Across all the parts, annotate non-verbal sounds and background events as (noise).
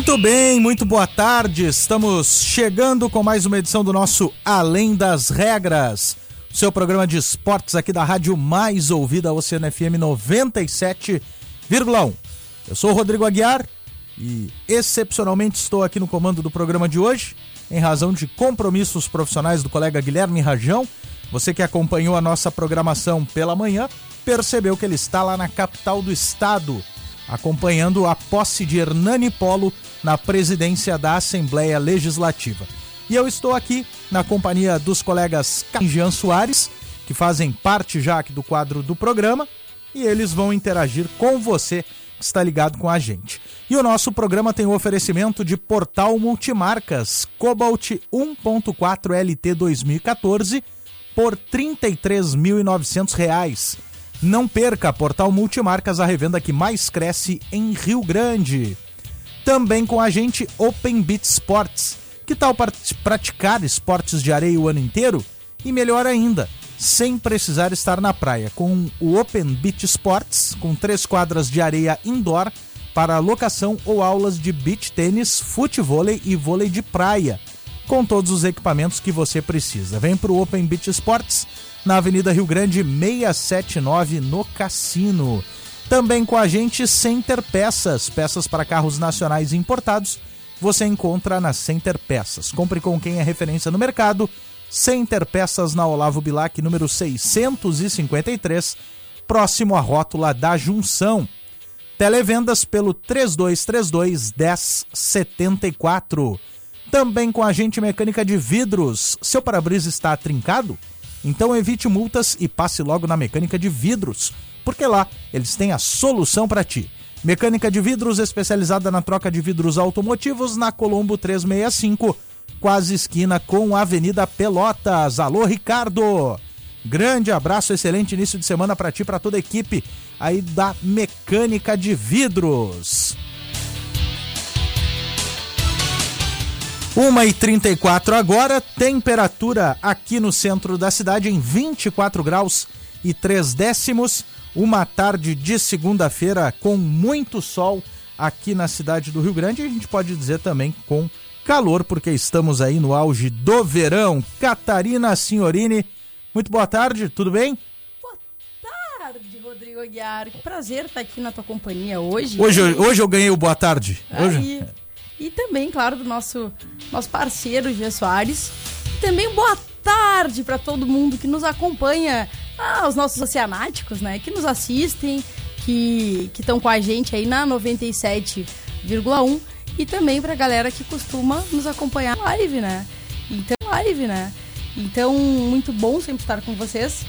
Muito bem, muito boa tarde. Estamos chegando com mais uma edição do nosso Além das Regras, seu programa de esportes aqui da rádio mais ouvida, Oceano FM 97,1. Eu sou o Rodrigo Aguiar e excepcionalmente estou aqui no comando do programa de hoje, em razão de compromissos profissionais do colega Guilherme Rajão. Você que acompanhou a nossa programação pela manhã, percebeu que ele está lá na capital do estado acompanhando a posse de Hernani Polo na presidência da Assembleia Legislativa. E eu estou aqui na companhia dos colegas Jean Soares, que fazem parte já aqui do quadro do programa, e eles vão interagir com você que está ligado com a gente. E o nosso programa tem o oferecimento de Portal Multimarcas Cobalt 1.4 LT 2014 por R$ 33.900 não perca, Portal Multimarcas, a revenda que mais cresce em Rio Grande. Também com a gente Open Beat Sports. Que tal praticar esportes de areia o ano inteiro? E melhor ainda, sem precisar estar na praia, com o Open Beach Sports, com três quadras de areia indoor para locação ou aulas de beach tênis, futevôlei e vôlei de praia, com todos os equipamentos que você precisa. Vem para o Open Beach Sports na Avenida Rio Grande 679, no Cassino. Também com a gente Center Peças, peças para carros nacionais importados. Você encontra na Center Peças. Compre com quem é referência no mercado. Center Peças na Olavo Bilac, número 653, próximo à rótula da Junção. Televendas pelo 3232 1074. Também com a gente mecânica de vidros. Seu para-brisa está trincado? Então evite multas e passe logo na mecânica de vidros, porque lá eles têm a solução para ti. Mecânica de vidros especializada na troca de vidros automotivos na Colombo 365, quase esquina com a Avenida Pelotas. Alô, Ricardo! Grande abraço, excelente início de semana para ti, para toda a equipe aí da Mecânica de Vidros. 1h34 agora, temperatura aqui no centro da cidade em 24 graus e 3 décimos. Uma tarde de segunda-feira com muito sol aqui na cidade do Rio Grande. E a gente pode dizer também com calor, porque estamos aí no auge do verão. Catarina Signorini, muito boa tarde, tudo bem? Boa tarde, Rodrigo Aguiar. Que prazer estar aqui na tua companhia hoje. Hoje, hoje eu ganhei o boa tarde. Hoje... E também, claro, do nosso, nosso parceiro Gê Soares. E também boa tarde para todo mundo que nos acompanha, ah, os nossos oceanáticos, né? Que nos assistem, que estão com a gente aí na 97,1 e também pra galera que costuma nos acompanhar live, né? Então, live, né? Então, muito bom sempre estar com vocês.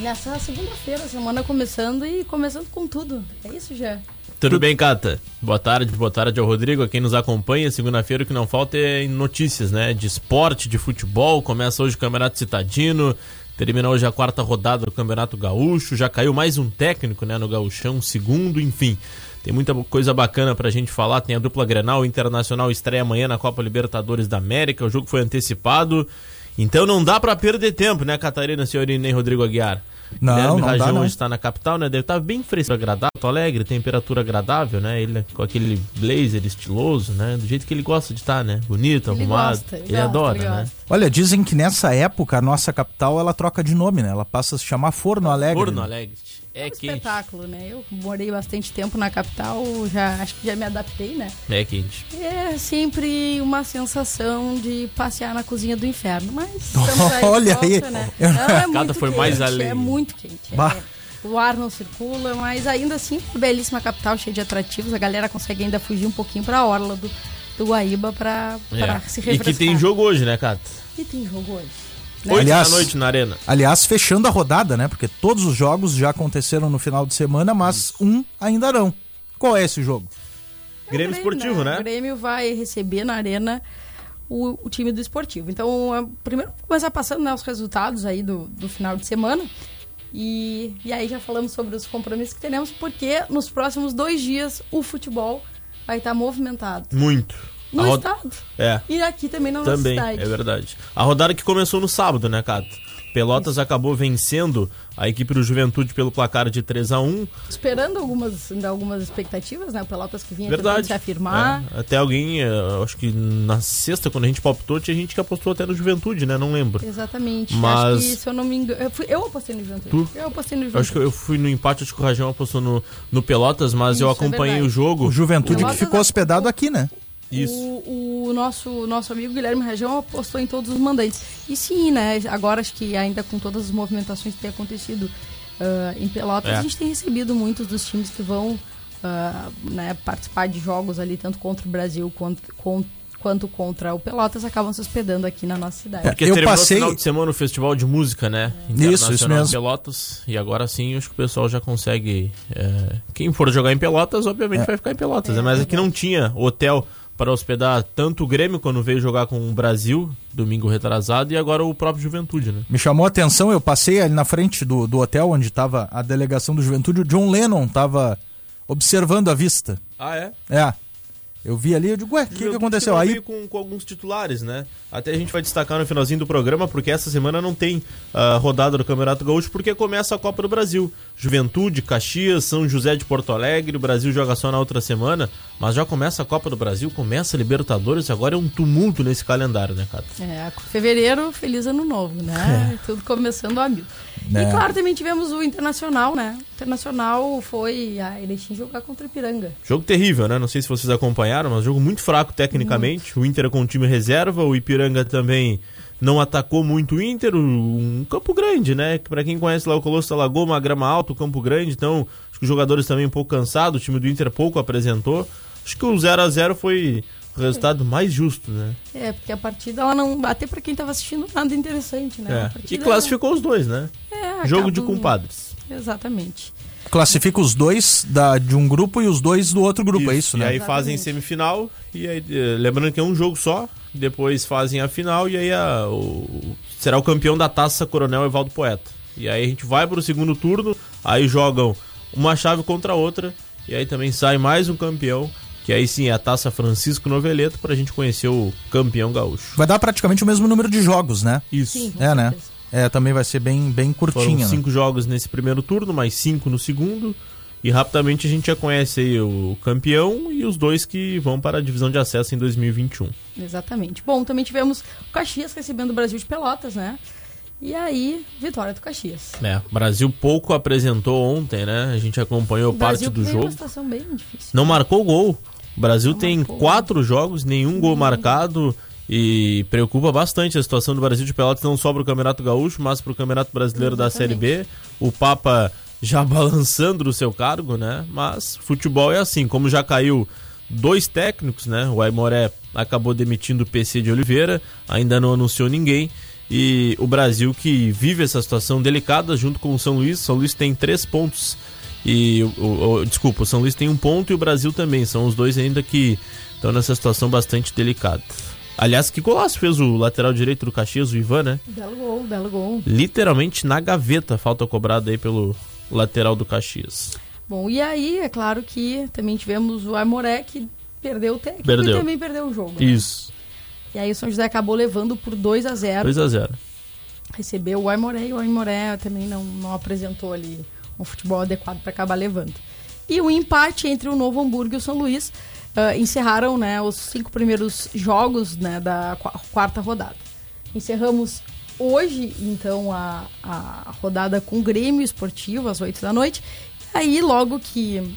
Nessa segunda-feira, semana começando e começando com tudo. É isso, já. Tudo bem, Cata? Boa tarde, boa tarde ao Rodrigo, a quem nos acompanha. Segunda-feira o que não falta é notícias, né? De esporte, de futebol. Começa hoje o Campeonato Citadino. Termina hoje a quarta rodada do Campeonato Gaúcho. Já caiu mais um técnico, né, no Gaúchão, um segundo, enfim. Tem muita coisa bacana pra gente falar. Tem a dupla Grenal, Internacional estreia amanhã na Copa Libertadores da América. O jogo foi antecipado. Então não dá para perder tempo, né, Catarina, senhorina e Rodrigo Aguiar? Não, Guilherme não Rajão dá, não. está na capital, né? Deve estar bem fresco, agradável, alegre, temperatura agradável, né? Ele com aquele blazer estiloso, né? Do jeito que ele gosta de estar, né? Bonito, Ele arrumado. gosta, ele ele gosta, adora, ele né? Olha, dizem que nessa época a nossa capital ela troca de nome, né? Ela passa a se chamar Forno Alegre. Forno? Alegre. É É um quente. espetáculo, né? Eu morei bastante tempo na capital, já acho que já me adaptei, né? É quente. É sempre uma sensação de passear na cozinha do inferno, mas (laughs) estamos aí Olha volta, aí. né? (laughs) Não, é Cada muito foi quente, mais além. É muito quente. Bah. É. o ar não circula, mas ainda assim, belíssima capital, cheia de atrativos, a galera consegue ainda fugir um pouquinho pra orla do, do Guaíba pra É. se E refrescar. que tem jogo hoje, né, Cato? E tem jogo hoje. Né? Oito Aliás- da noite na arena. Aliás, fechando a rodada, né? Porque todos os jogos já aconteceram no final de semana, mas um ainda não. Qual é esse jogo? Grêmio Esportivo, né? O Grêmio vai receber na arena o, o time do esportivo. Então, é, primeiro vamos começar passando né, os resultados aí do, do final de semana. E, e aí já falamos sobre os compromissos que teremos, porque nos próximos dois dias o futebol vai estar movimentado. Muito. No roda- estado. É. E aqui também na Também, nossa cidade. é verdade. A rodada que começou no sábado, né, Cato? Pelotas acabou vencendo a equipe do Juventude pelo placar de 3 a 1 Esperando algumas, ainda algumas expectativas, né? O Pelotas que vinha tentando Verdade. se afirmar. É, Até alguém, eh, acho que na sexta, quando a gente palpitou, tinha gente que apostou até no Juventude, né? Não lembro. Exatamente. Mas- Acho que, se eu não me engano. Eu, fui- eu apostei no Juventude. Tu? Eu apostei no Eu Juventude. acho que eu fui no empate, acho que o Rajão apostou no, no Pelotas, mas eu Isso, é acompanhei verdade. o jogo. O Juventude que Pelotas ficou é- hospedado aqui, né? Isso. O, o nosso, nosso amigo Guilherme Rajão apostou em todos os mandantes. E sim, né? Agora acho que ainda com todas as movimentações que tem acontecido ah, em Pelotas, É. a gente tem recebido muitos dos times que vão ah, né, participar de jogos ali, tanto contra o Brasil quanto, con- quanto contra o Pelotas, acabam se hospedando aqui na nossa cidade. É, Porque Eu terminou passei- o final de semana o festival de música, né? Isso, isso Internacional mesmo. em Pelotas. E agora sim, acho que o pessoal já consegue. é, Quem for jogar em Pelotas, obviamente vai ficar em Pelotas. né? Mas aqui não tinha hotel para hospedar tanto o Grêmio quando veio jogar com o Brasil, domingo retrasado, e agora o próprio Juventude, né? Me chamou a atenção, eu passei ali na frente do, do hotel onde estava a delegação do Juventude, o John Lennon estava observando a vista. Ah, é? É. Eu vi ali, eu digo, ué, o que, que aconteceu? Aí com, com alguns titulares, né? Até a gente vai destacar no finalzinho do programa, porque essa semana não tem ah, rodada do Campeonato Gaúcho, porque começa a Copa do Brasil. Juventude, Caxias, São José de Porto Alegre, o Brasil joga só na outra semana, mas já começa a Copa do Brasil, começa a Libertadores, agora é um tumulto nesse calendário, né, cara? É, fevereiro, feliz ano novo, né? Tudo começando a mil. É. E claro, também tivemos o Internacional, né? Internacional foi a Erechim jogar contra o Ipiranga. Jogo terrível, né? Não sei se vocês acompanharam, mas jogo muito fraco tecnicamente. O Inter é com o time reserva, o Ipiranga também não atacou muito o Inter. Um campo grande, né? Pra quem conhece lá o Colosso da Lagoa, uma grama alta, o campo grande. Então, acho que os jogadores também um pouco cansados. O time do Inter pouco apresentou. Acho que o 0 a 0 foi o resultado mais justo, né? É, porque a partida, ela não. Até pra quem tava assistindo, nada interessante, né? É. E classificou os dois, né? É, Jogo de acaba- compadres. Exatamente. classifica os dois da, de um grupo e os dois do outro grupo, é isso, E né? aí fazem Exatamente. semifinal, e aí, eh, lembrando que é um jogo só, depois fazem a final, e aí a- o- será o campeão da taça Coronel Evaldo Poeta. E aí a gente vai pro segundo turno, aí jogam uma chave contra a outra, e aí também sai mais um campeão, que aí sim é a taça Francisco Noveleto, pra gente conhecer o campeão gaúcho. Vai dar praticamente o mesmo número de jogos, né? Isso. Sim, É, né? É, também vai ser bem, bem Foram curtinho, né? cinco jogos nesse primeiro turno, mais cinco no segundo. E rapidamente a gente já conhece aí o campeão e os dois que vão para a divisão de acesso em 2021. Exatamente. Bom, também tivemos o Caxias recebendo o Brasil de Pelotas, né? E aí, vitória do Caxias. É, o Brasil pouco apresentou ontem, né? A gente acompanhou O parte Brasil do jogo. uma situação bem difícil. Não marcou gol. O Brasil tem marcou. quatro jogos, nenhum gol marcado. E preocupa bastante a situação do Brasil de Pelotas, não só para o Campeonato Gaúcho, mas para o Campeonato Brasileiro da Série B. O Papa já (laughs) balançando no seu cargo, né? Mas futebol é assim, como já caiu dois técnicos, né? O Aimoré acabou demitindo o PC de Oliveira, ainda não anunciou ninguém. E o Brasil que vive essa situação delicada junto com o São Luís. São Luís tem três pontos e o, o- o- desculpa, o São Luís tem um ponto e o Brasil também. São os dois ainda que estão nessa situação bastante delicada. Aliás, que golaço fez o lateral direito do Caxias, o Ivan, né? Belo gol, belo gol. Literalmente na gaveta, falta cobrada aí pelo lateral do Caxias. Bom, e aí, é claro que também tivemos o Aimoré que perdeu o técnico Perdeu. e também perdeu o jogo. né? Isso, E aí o São José acabou levando por 2 a 0 2 a 0 recebeu o Aimoré e o Aimoré também não, não apresentou ali um futebol adequado para acabar levando. E o empate entre o Novo Hamburgo e o São Luís ah, encerraram né, os cinco primeiros jogos né, da qua- quarta rodada. Encerramos hoje, então, a, a rodada com o Grêmio Esportivo, às 8 da noite. Aí, logo que,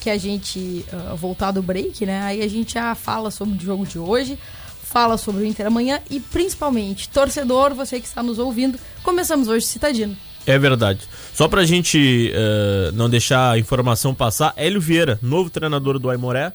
que a gente ah, voltar do break, né, aí a gente já fala sobre o jogo de hoje, fala sobre o Inter amanhã e, principalmente, torcedor, você que está nos ouvindo, começamos hoje Citadino. É verdade. Só pra gente uh, não deixar a informação passar, Hélio Vieira, novo treinador do Aimoré,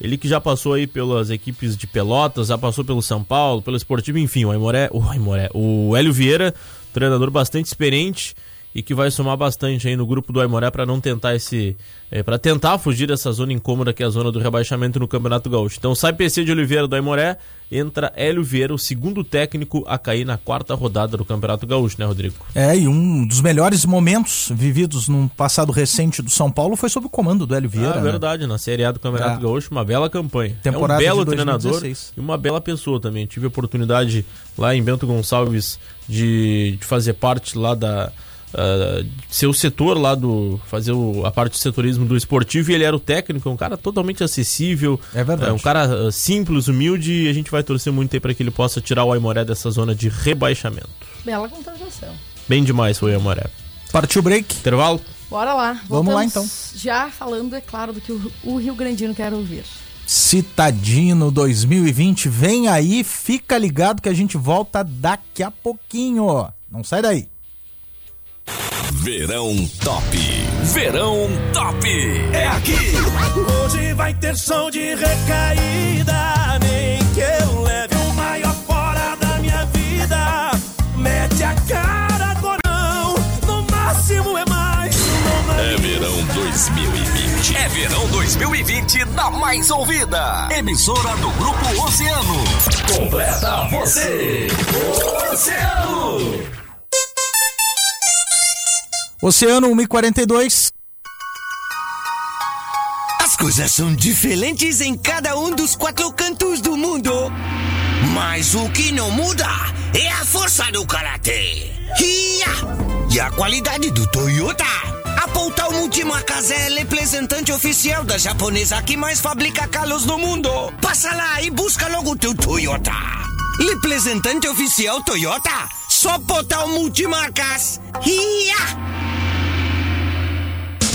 ele que já passou aí pelas equipes de Pelotas, já passou pelo São Paulo, pelo Esportivo, enfim, o Aimoré, o Aimoré, o Hélio Vieira, treinador bastante experiente, e que vai somar bastante aí no grupo do Aimoré para não tentar esse. É, para tentar fugir dessa zona incômoda que é a zona do rebaixamento no Campeonato Gaúcho. Então sai PC de Oliveira do Aimoré, entra Hélio Vieira, o segundo técnico a cair na quarta rodada do Campeonato Gaúcho, né, Rodrigo? É, e um dos melhores momentos vividos num passado recente do São Paulo foi sob o comando do Hélio Vieira. Ah, né? verdade, na Série A do Campeonato é. Gaúcho, uma bela campanha. Temporada é um belo treinador e uma bela pessoa também. Tive a oportunidade lá em Bento Gonçalves de, de fazer parte lá da uh, ser o setor lá do. fazer o, a parte do setorismo do esportivo e ele era o técnico, um cara totalmente acessível. É verdade. um cara uh, simples, humilde e a gente vai torcer muito aí para que ele possa tirar o Aimoré dessa zona de rebaixamento. Bela contratação. Bem demais foi o Aimoré. Partiu o break. Intervalo? Bora lá. Voltamos Vamos lá então. Já falando, é claro, do que o, o Rio Grandino quer ouvir. Citadino 2020 vem aí, fica ligado que a gente volta daqui a pouquinho. Não sai daí. Verão Top. Verão Top. É aqui. Hoje vai ter som de recaída. Nem que eu leve o maior fora da minha vida. Mete a cara, gorão. No máximo é mais. É verão 2020. É verão 2020 na mais ouvida. Emissora do Grupo Oceano. Completa você. Oceano. Oceano 1042. As coisas são diferentes em cada um dos quatro cantos do mundo. Mas o que não muda é a força do karatê. E a qualidade do Toyota. A Poutal Multimarcas é representante oficial da japonesa que mais fabrica carros no mundo. Passa lá e busca logo o teu Toyota. Representante oficial Toyota. Só Poutal Multimarcas. Ia!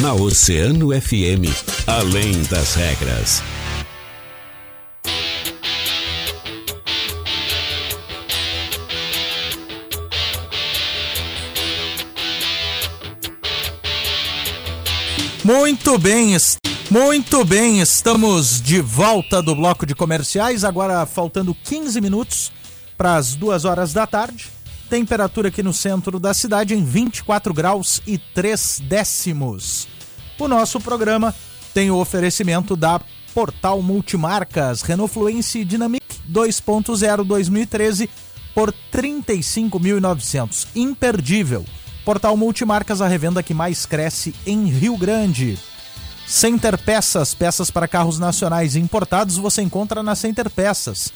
Na Oceano FM, além das regras. Muito bem, muito bem, estamos de volta do bloco de comerciais, agora faltando 15 minutos para as duas horas da tarde. Temperatura aqui no centro da cidade em 24 graus e 3 décimos. O nosso programa tem o oferecimento da Portal Multimarcas Renault Fluence Dynamic 2.0 2013 por 35.900. Imperdível. Portal Multimarcas, a revenda que mais cresce em Rio Grande. Center Peças, peças para carros nacionais importados, você encontra na Center Peças.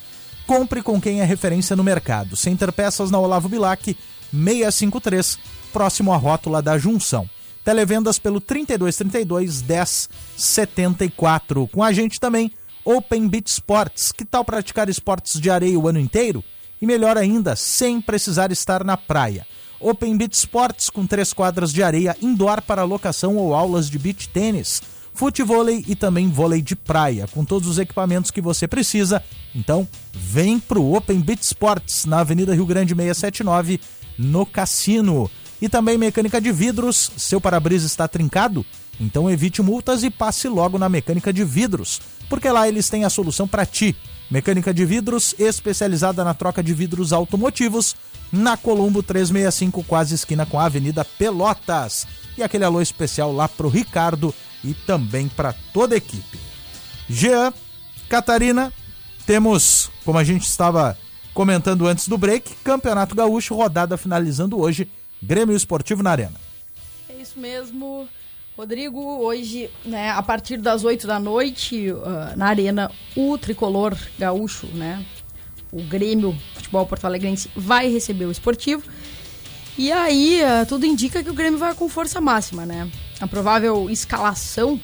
Compre com quem é referência no mercado. Center Peças na Olavo Bilac, 653, próximo à rótula da Junção. Televendas pelo 3232 1074. Com a gente também, Open Beach Sports. Que tal praticar esportes de areia o ano inteiro? E melhor ainda, sem precisar estar na praia. Open Beach Sports com três quadras de areia indoor para locação ou aulas de beach tênis futevôlei e também vôlei de praia, com todos os equipamentos que você precisa. Então, vem pro Open Beat Sports, na Avenida Rio Grande 679, no Cassino. E também mecânica de vidros, seu para-brisa está trincado? Então evite multas e passe logo na mecânica de vidros, porque lá eles têm a solução para ti. Mecânica de vidros especializada na troca de vidros automotivos, na Colombo 365, quase esquina com a Avenida Pelotas. E aquele alô especial lá pro Ricardo e também para toda a equipe. Jean, Catarina, temos, como a gente estava comentando antes do break, Campeonato Gaúcho, rodada finalizando hoje, Grêmio Esportivo na Arena. É isso mesmo. Rodrigo, hoje, né, a partir das 8 da noite, uh, na Arena, o tricolor gaúcho, né, o Grêmio Futebol Porto Alegrense, vai receber o esportivo. E aí, uh, tudo indica que o Grêmio vai com força máxima, né? A provável escalação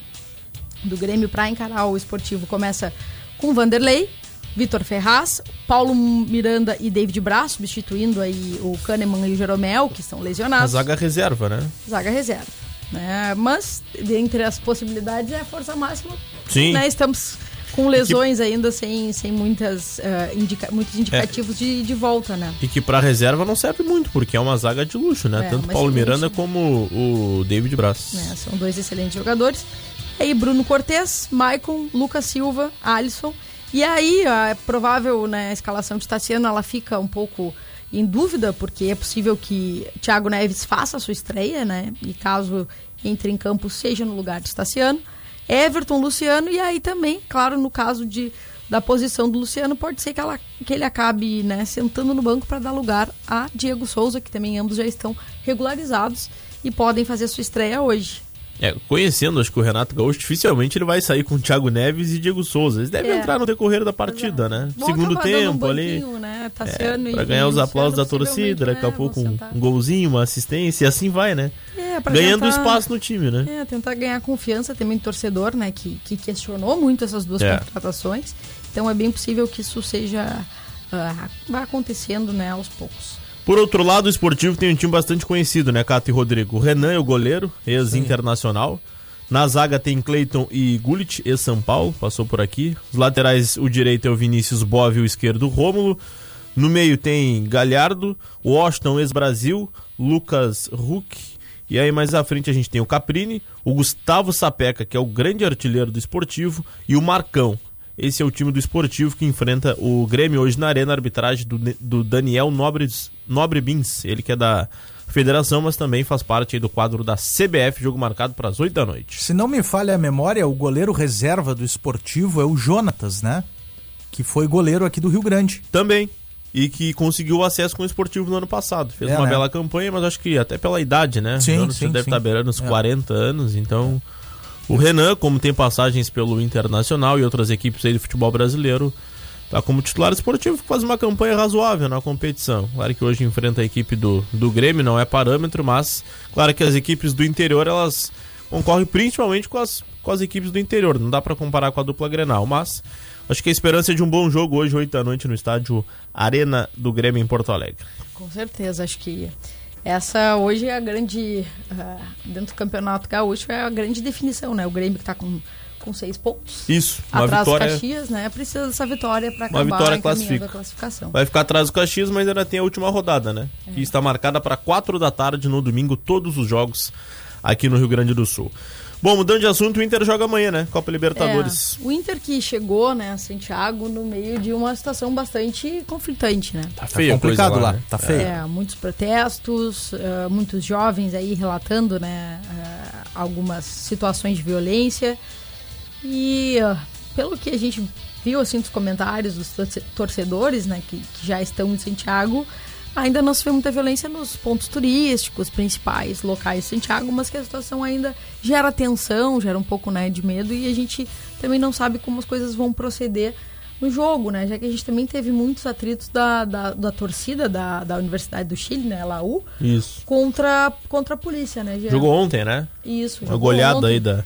do Grêmio para encarar o esportivo começa com Vanderlei, Vitor Ferraz, Paulo Miranda e David Braz, substituindo aí o Kahneman e o Jeromel, que estão A lesionados. zaga reserva, né? Zaga reserva. Né? Mas, dentre as possibilidades, é a força máxima. Sim. Né? Estamos com lesões ainda sem, sem muitas, eh, indica muitos indicativos de, de volta, né? E que pra reserva não serve muito, porque é uma zaga de luxo, né? É, Tanto Paulo Miranda como o David Braz. né? São dois excelentes jogadores. Aí Bruno Cortes, Maicon, Lucas Silva, Alisson. E aí a provável né, escalação de Tassiano ela fica um pouco em dúvida, porque é possível que Thiago Neves faça a sua estreia, né? E caso entre em campo, seja no lugar de Tassiano. Everton, Luciano, e aí também, claro, no caso de, da posição do Luciano, pode ser que, ela, que ele acabe né, sentando no banco para dar lugar a Diego Souza, que também ambos já estão regularizados e podem fazer sua estreia hoje. É, conhecendo, acho que o Renato Gaúcho dificilmente ele vai sair com Thiago Neves e Diego Souza. Eles devem É. entrar no decorrer da partida, né? Vão Segundo um tempo ali. Né? É, pra ganhar os aplausos da torcida, daqui a né, pouco um, um golzinho, uma assistência, e assim vai, né? É, pra Ganhando tentar- espaço no time, né? É, tentar ganhar confiança também do torcedor, né? Que, que questionou muito essas duas É. contratações. Então é bem possível que isso seja. vá acontecendo, né, aos poucos. Por outro lado, o esportivo tem um time bastante conhecido, né, Cato e Rodrigo? O Renan é o goleiro, ex-internacional. Na zaga tem Cleiton e Gullit, ex-São Paulo, passou por aqui. Os laterais, o direito é o Vinícius Bove e o esquerdo o Rômulo. No meio tem Galhardo, Washington, ex-Brasil, Lucas Huck. E aí mais à frente a gente tem o Caprini, o Gustavo Sapeca, que é o grande artilheiro do esportivo, e o Marcão. Esse é o time do esportivo que enfrenta o Grêmio hoje na arena, arbitragem do, do Daniel Nobre, Nobre Bins, ele que é da federação, mas também faz parte do quadro da CBF, jogo marcado para as 8 da noite. Se não me falha a memória, o goleiro reserva do esportivo é o Jonatas, né? Que foi goleiro aqui do Rio Grande. Também. E que conseguiu acesso com o esportivo no ano passado. Fez É, uma né? bela campanha, mas acho que até pela idade, né? Sim, sim, deve sim. estar beirando uns É. 40 anos, então. O Renan, como tem passagens pelo Internacional e outras equipes aí do futebol brasileiro, tá como titular esportivo, faz uma campanha razoável na competição. Claro que hoje enfrenta a equipe do, do Grêmio, não é parâmetro, mas claro que as equipes do interior, elas concorrem principalmente com as, com as equipes do interior. Não dá pra comparar com a dupla Grenal, mas acho que a esperança é de um bom jogo hoje, 8 da noite, no estádio Arena do Grêmio em Porto Alegre. Com certeza, acho que essa hoje é a grande. ah, dentro do campeonato gaúcho é a grande definição, né? O Grêmio que tá com, com seis pontos. Isso, uma Atrás do vitória. Caxias, né? Precisa dessa vitória para Uma acabar vitória encaminhando classifica. a classificação. Vai ficar atrás do Caxias, mas ainda tem a última rodada, né? É. Que está marcada para 4 da tarde no domingo, todos os jogos aqui no Rio Grande do Sul. Bom, mudando de assunto, o Inter joga amanhã, né? Copa Libertadores. É, o Inter que chegou, né, a Santiago, no meio de uma situação bastante conflitante, né? Tá feio a complicado coisa lá, né? tá feio. É, muitos protestos, eh, muitos jovens aí relatando, né, eh, algumas situações de violência. E eh, pelo que a gente viu assim dos comentários dos torce- torcedores, né, que, que já estão em Santiago, ainda não se vê muita violência nos pontos turísticos principais, locais de Santiago, mas que a situação ainda gera tensão, gera um pouco, né, de medo e a gente também não sabe como as coisas vão proceder no jogo, né? Já que a gente também teve muitos atritos da, da, da torcida da, da Universidade do Chile, né? Laú, Isso. contra, contra a polícia, né? Jogou ontem, né? Isso. Uma goleada ontem. aí da,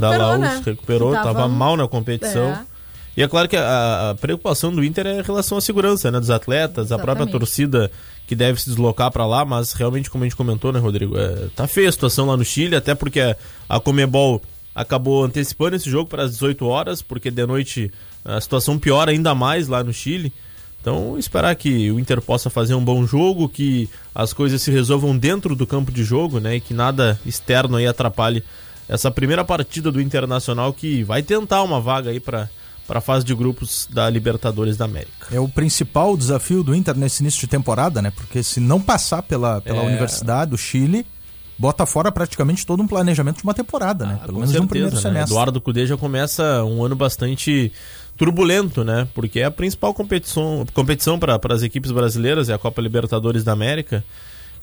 da Laú, né? se recuperou, Que tava, mal na competição. É. E é claro que a, a preocupação do Inter é em relação à segurança, né? Dos atletas, a própria Exatamente. torcida que deve se deslocar para lá, mas realmente, como a gente comentou, né, Rodrigo? É, tá feia a situação lá no Chile, até porque a, a Comebol acabou antecipando esse jogo para as 18 horas, porque de noite a situação piora ainda mais lá no Chile. Então, esperar que o Inter possa fazer um bom jogo, que as coisas se resolvam dentro do campo de jogo, né? E que nada externo aí atrapalhe essa primeira partida do Internacional que vai tentar uma vaga aí para para a fase de grupos da Libertadores da América. É o principal desafio do Inter nesse início de temporada, né? Porque se não passar pela, pela É. Universidade do Chile, bota fora praticamente todo um planejamento de uma temporada, né? Ah, Pelo menos no certeza, primeiro né? semestre. Eduardo Cudê já começa um ano bastante turbulento, né? Porque é a principal competição, competição para as equipes brasileiras, é a Copa Libertadores da América.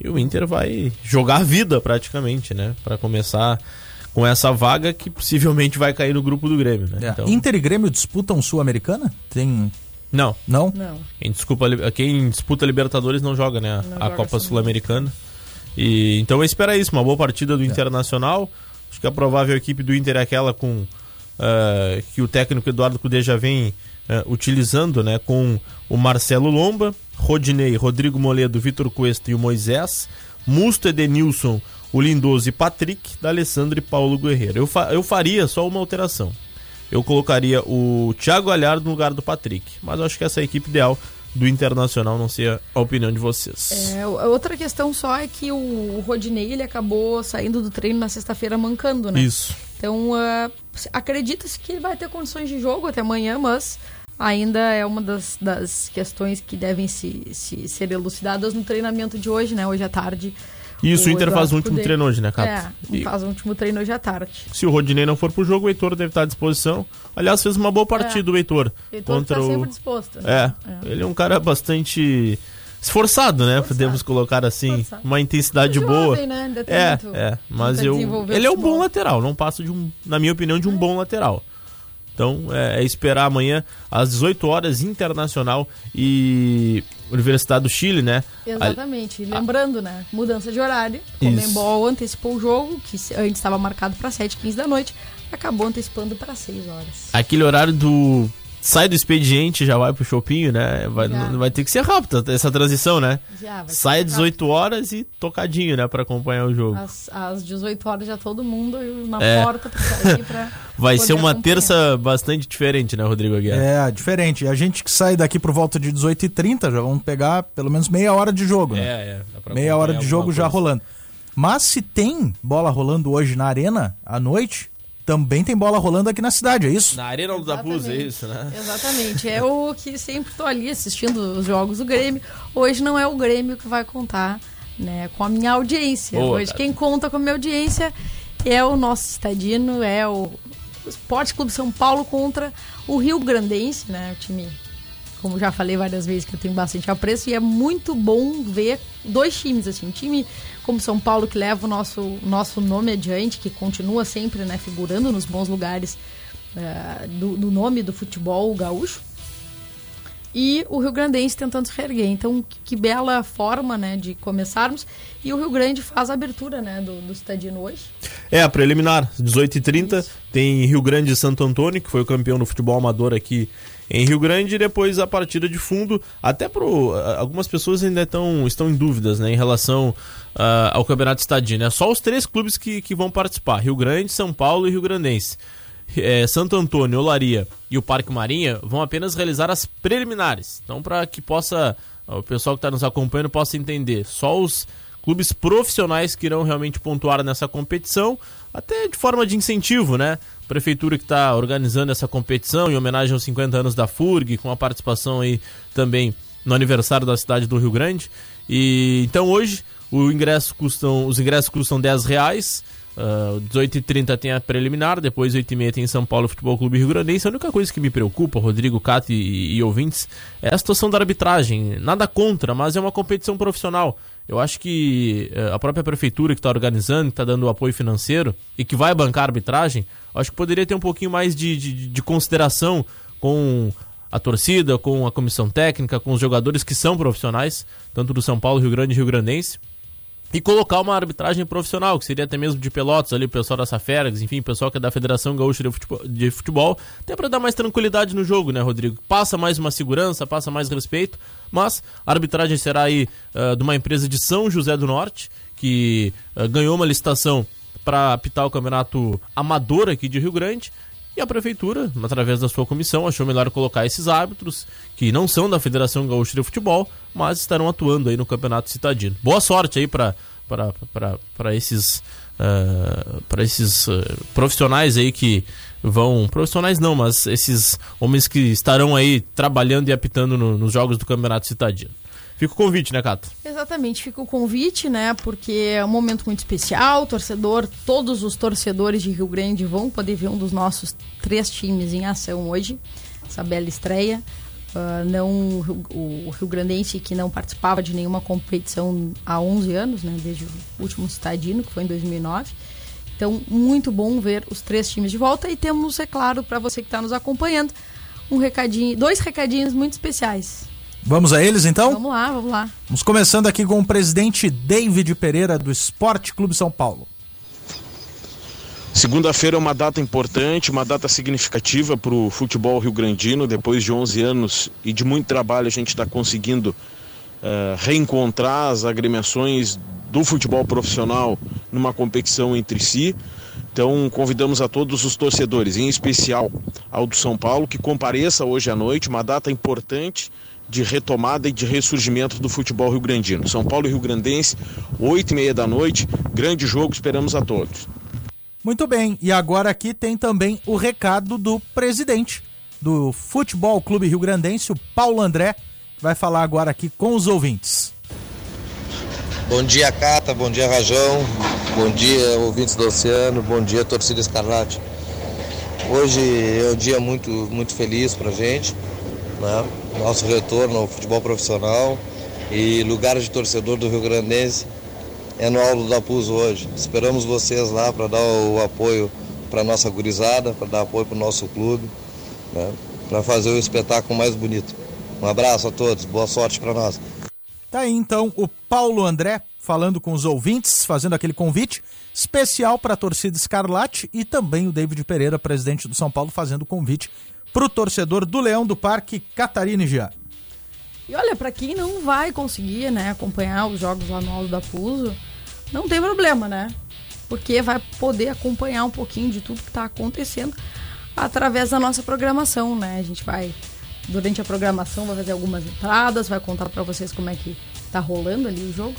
E o Inter vai jogar a vida praticamente, né? Para começar com essa vaga que possivelmente vai cair no grupo do Grêmio, né? É. Inter e Grêmio disputam Sul-Americana? Tem. Não. Não? Não. Quem, desculpa, quem disputa Libertadores não joga, né? Não a joga Copa Sul- Sul-Americana. E então espera isso, uma boa partida do É. Internacional. Acho que a provável equipe do Inter é aquela com eh, que o técnico Eduardo Cudê já vem eh, utilizando, né? Com o Marcelo Lomba, Rodinei, Rodrigo Moledo, Vitor Cuesta e o Moisés, Musto, Edenilson, o Lindoso e Patrick, D'Alessandro e Paulo Guerreiro. Eu, fa- eu faria só uma alteração. Eu colocaria o Thiago Galhardo no lugar do Patrick. Mas eu acho que essa é a equipe ideal do Internacional, não sei a, opinião de vocês. É, outra questão só é que o Rodinei ele acabou saindo do treino na sexta-feira mancando, né? Isso. Então, ah, acredita-se que ele vai ter condições de jogo até amanhã, mas ainda é uma das, das questões que devem se, se ser elucidadas no treinamento de hoje, né? Hoje à tarde. Isso, o Inter faz o último treino hoje, né, Cato? É, E- faz o último treino hoje à tarde. Se o Rodinei não for pro jogo, o Heitor deve estar à disposição. Aliás, fez uma boa partida o Heitor. É. Heitor contra tá o... sempre disposto. né? É, ele é um cara bastante esforçado, né? Podemos colocar assim, uma intensidade Jovem, boa. né? Ainda tem É, muito- é, mas eu ele é um futebol. bom lateral, não passa de um, na minha opinião, de um bom lateral. Então, é, é esperar amanhã às 18 horas Internacional e Universidade do Chile, né? Exatamente. E Lembrando, né? Mudança de horário. O. Comembol antecipou o jogo, que antes estava marcado para 7h15 da noite, acabou antecipando para 6 horas. Aquele horário do sai do expediente já vai pro shopping, né? Vai, não- vai ter que ser rápido essa transição, né? Já, vai Sai às ser 18 horas e tocadinho, né, Pra acompanhar o jogo. Às, às 18 horas já todo mundo na É. porta pra sair pra. (laughs) Vai ser uma acompanhar. terça bastante diferente, né, Rodrigo Aguiar? É, diferente. A gente que sai daqui por volta de 18h30, já vamos pegar pelo menos meia hora de jogo, né? É, é, Meia hora de jogo já coisa. rolando. Mas se tem bola rolando hoje na arena, à noite, também tem bola rolando aqui na cidade, é isso? Na Arena da Puz, é isso, né? Exatamente. É (laughs) o que sempre tô ali assistindo os jogos do Grêmio. Hoje não é o Grêmio que vai contar né, com a minha audiência. Boa, Hoje cara. quem conta com a minha audiência é o nosso estadino, é o Esporte Clube São Paulo contra o Rio Grandense, né? O time, como já falei várias vezes, que eu tenho bastante apreço, e é muito bom ver dois times, assim, um time como São Paulo que leva o nosso, nosso nome adiante, que continua sempre né, figurando nos bons lugares eh, do, do nome do futebol gaúcho. E o Rio Grandense tentando se reerguer. Então, que, que bela forma né, de começarmos. E o Rio Grande faz a abertura né, do, do Estadino hoje. É, a preliminar, 18h30, tem Rio Grande e Santo Antônio, que foi o campeão do futebol amador aqui em Rio Grande, e depois a partida de fundo, até pro. a- Algumas pessoas ainda tão, estão em dúvidas, né, em relação ah, ao Campeonato Estadino. É só os três clubes que, que vão participar: Rio Grande, São Paulo e Rio Grandense. É, Santo Antônio, Olaria e o Parque Marinha vão apenas realizar as preliminares. Então, para que possa o pessoal que está nos acompanhando possa entender, só os clubes profissionais que irão realmente pontuar nessa competição, até de forma de incentivo, né? Prefeitura que está organizando essa competição em homenagem aos 50 anos da FURG, com a participação aí também no aniversário da cidade do Rio Grande. E então hoje o ingresso custam, os ingressos custam 10 reais. Uh, 18h30 tem a preliminar, depois 8h30 tem São Paulo Futebol Clube Rio Grandense. A única coisa que me preocupa, Rodrigo, Cato e, e ouvintes, é a situação da arbitragem. Nada contra, mas é uma competição profissional. Eu acho que eh, a própria prefeitura que está organizando, que está dando o apoio financeiro e que vai bancar a arbitragem, acho que poderia ter um pouquinho mais de, de, de consideração com a torcida, com a comissão técnica, com os jogadores que são profissionais, tanto do São Paulo, Rio Grande e Rio Grandense e colocar uma arbitragem profissional, que seria até mesmo de Pelotas ali, o pessoal da Safergs, enfim, o pessoal que é da Federação Gaúcha de Futebol, de futebol até para dar mais tranquilidade no jogo, né, Rodrigo? Passa mais uma segurança, passa mais respeito, mas a arbitragem será aí ah, de uma empresa de São José do Norte, que ah, ganhou uma licitação para apitar o campeonato amador aqui de Rio Grande. E a prefeitura, através da sua comissão, achou melhor colocar esses árbitros, que não são da Federação Gaúcha de Futebol, mas estarão atuando aí no Campeonato Citadino. Boa sorte aí para esses, uh, esses uh, profissionais aí que vão. Profissionais não, mas esses homens que estarão aí trabalhando e apitando no, nos jogos do Campeonato Citadino. Fica o convite, né, Cata? Exatamente, fica o convite, né? Porque é um momento muito especial. Torcedor, todos os torcedores de Rio Grande vão poder ver um dos nossos três times em ação hoje. Essa bela estreia. Uh, não o, o Rio Grandense que não participava de nenhuma competição há 11 anos, né? Desde o último Citadino, que foi em 2009. Então, muito bom ver os três times de volta. E temos, é claro, para você que está nos acompanhando, um recadinho, dois recadinhos muito especiais. Vamos a eles então? Vamos lá, vamos lá. Vamos começando aqui com o presidente David Pereira do Esporte Clube São Paulo. Segunda-feira é uma data importante, uma data significativa para o futebol rio-grandino. Depois de 11 anos e de muito trabalho, a gente está conseguindo uh, reencontrar as agremiações do futebol profissional numa competição entre si. Então, convidamos a todos os torcedores, em especial ao do São Paulo, que compareça hoje à noite, uma data importante de retomada e de ressurgimento do futebol rio-grandino. São Paulo e Rio Grandense, oito e meia da noite, grande jogo, esperamos a todos. Muito bem, e agora aqui tem também o recado do presidente do Futebol Clube Rio Grandense, o Paulo André, que vai falar agora aqui com os ouvintes. Bom dia, Cata, bom dia, Rajão, bom dia, ouvintes do Oceano, bom dia, torcida Escarlate. Hoje é um dia muito, muito feliz pra gente, né? nosso retorno ao futebol profissional e lugar de torcedor do Rio Grandense é no Aldo da Puz hoje. Esperamos vocês lá para dar o apoio para nossa gurizada, para dar apoio para o nosso clube, né? para fazer o espetáculo mais bonito. Um abraço a todos, boa sorte para nós. Tá aí então o Paulo André falando com os ouvintes, fazendo aquele convite especial para a torcida Escarlate e também o David Pereira, presidente do São Paulo, fazendo o convite para o torcedor do Leão do Parque, Catarina e Gia. E olha, para quem não vai conseguir né, acompanhar os jogos lá no Aldo da Puso, não tem problema, né? Porque vai poder acompanhar um pouquinho de tudo que está acontecendo através da nossa programação, né? A gente vai, durante a programação, vai fazer algumas entradas, vai contar para vocês como é que tá rolando ali o jogo.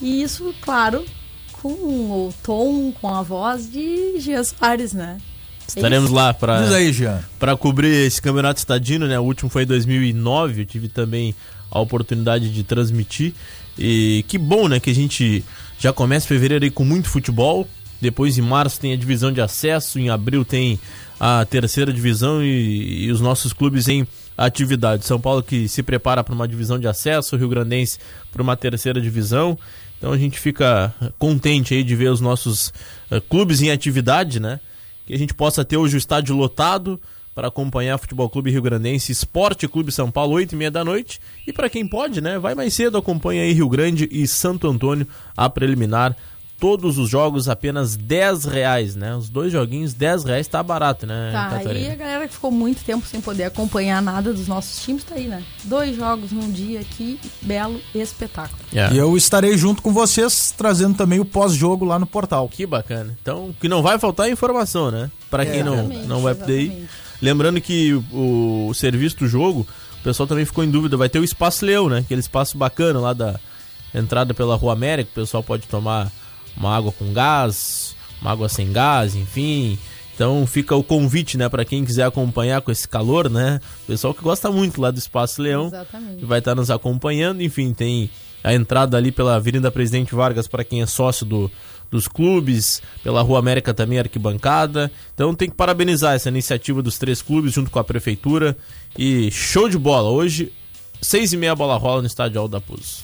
E isso, claro, com o tom, com a voz de Gia Soares, né? Estaremos Isso. lá para Diz aí, Jean. para cobrir esse campeonato estadino, né? O último foi em 2009, eu tive também a oportunidade de transmitir. E que bom, né, que a gente já começa fevereiro aí com muito futebol. Depois em março tem a divisão de acesso, em abril tem a terceira divisão e, e os nossos clubes em atividade. São Paulo que se prepara para uma divisão de acesso, o Rio Grandense para uma terceira divisão. Então a gente fica contente aí de ver os nossos uh, clubes em atividade, né? que a gente possa ter hoje o estádio lotado para acompanhar Futebol Clube Rio Grandense, Esporte Clube São Paulo, 8 e meia da noite. E para quem pode, né, vai mais cedo, acompanha aí Rio Grande e Santo Antônio, a preliminar. Todos os jogos apenas 10 reais, né? Os dois joguinhos, 10 reais tá barato, né, Tá, Catarina? e a galera que ficou muito tempo sem poder acompanhar nada dos nossos times tá aí, né? Dois jogos num dia aqui, belo espetáculo. Yeah. E eu estarei junto com vocês trazendo também o pós-jogo lá no portal. Que bacana. Então, o que não vai faltar é informação, né? Para quem não, Exatamente, não vai poder ir. Lembrando que o, o serviço do jogo, o pessoal também ficou em dúvida, vai ter o Espaço Leão, né? Aquele espaço bacana lá da entrada pela Rua América, o pessoal pode tomar uma água com gás, uma água sem gás, enfim. Então fica o convite, né, para quem quiser acompanhar com esse calor, né? O pessoal que gosta muito lá do Espaço Leão Exatamente. que vai estar nos acompanhando. Enfim, tem a entrada ali pela Avenida Presidente Vargas para quem é sócio do, dos clubes, pela Rua América também arquibancada. Então tem que parabenizar essa iniciativa dos três clubes junto com a prefeitura. E show de bola. Hoje, seis e meia bola rola no estádio Aldo da Puz.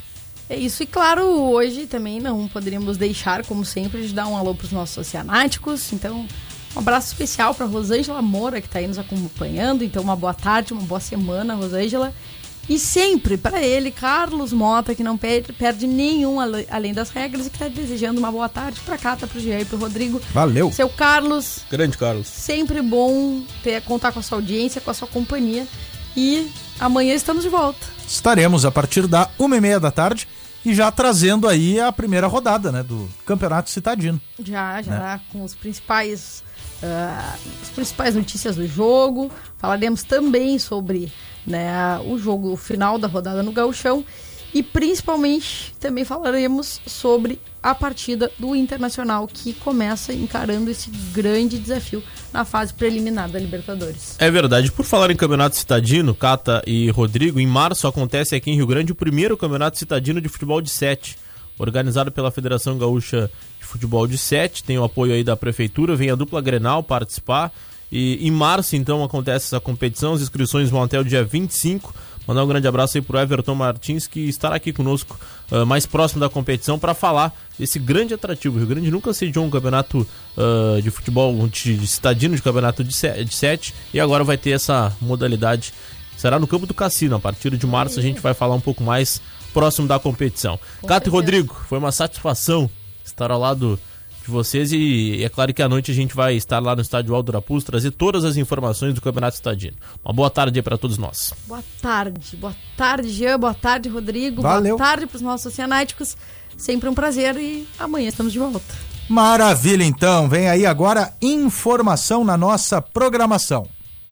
É isso, e claro, hoje também não poderíamos deixar, como sempre, de dar um alô para os nossos oceanáticos. Então, um abraço especial para Rosângela Moura, que está aí nos acompanhando. Então, uma boa tarde, uma boa semana, Rosângela. E sempre para ele, Carlos Mota, que não perde, perde nenhum além das regras e que está desejando uma boa tarde para Cata, para o Jean e para o Rodrigo. Valeu! Seu Carlos, Grande Carlos. sempre bom ter, contar com a sua audiência, com a sua companhia. E amanhã estamos de volta. Estaremos a partir da uma e meia da tarde e já trazendo aí a primeira rodada, né, do Campeonato Citadino. Já, já, Né? com os principais, ah, as principais notícias do jogo. Falaremos também sobre né, o jogo final da rodada no Gauchão. E principalmente também falaremos sobre a partida do Internacional, que começa encarando esse grande desafio na fase preliminar da Libertadores. É verdade. Por falar em campeonato citadino, Cata e Rodrigo, em março acontece aqui em Rio Grande o primeiro campeonato citadino de futebol de sete, organizado pela Federação Gaúcha de Futebol de Sete. Tem o apoio aí da prefeitura, vem a dupla Grenal participar. E em março, então, acontece essa competição. As inscrições vão até o dia 25. Mandar um grande abraço aí pro Everton Martins, que estará aqui conosco ah, mais próximo da competição para falar desse grande atrativo. O Rio Grande nunca sediou um campeonato ah, de futebol de, de citadino, de campeonato de, se- de sete, e agora vai ter essa modalidade. Será no campo do Cassino. A partir de março a gente vai falar um pouco mais próximo da competição. Cato e Rodrigo, foi uma satisfação estar ao lado de vocês e é claro que à noite a gente vai estar lá no estádio Aldo Raposo trazer todas as informações do Campeonato Estadino. Uma boa tarde aí para todos nós. Boa tarde, boa tarde, Jean, boa tarde, Rodrigo. Valeu. Boa tarde para os nossos oceanáticos. Sempre um prazer e amanhã estamos de volta. Maravilha, então. Vem aí agora informação na nossa programação.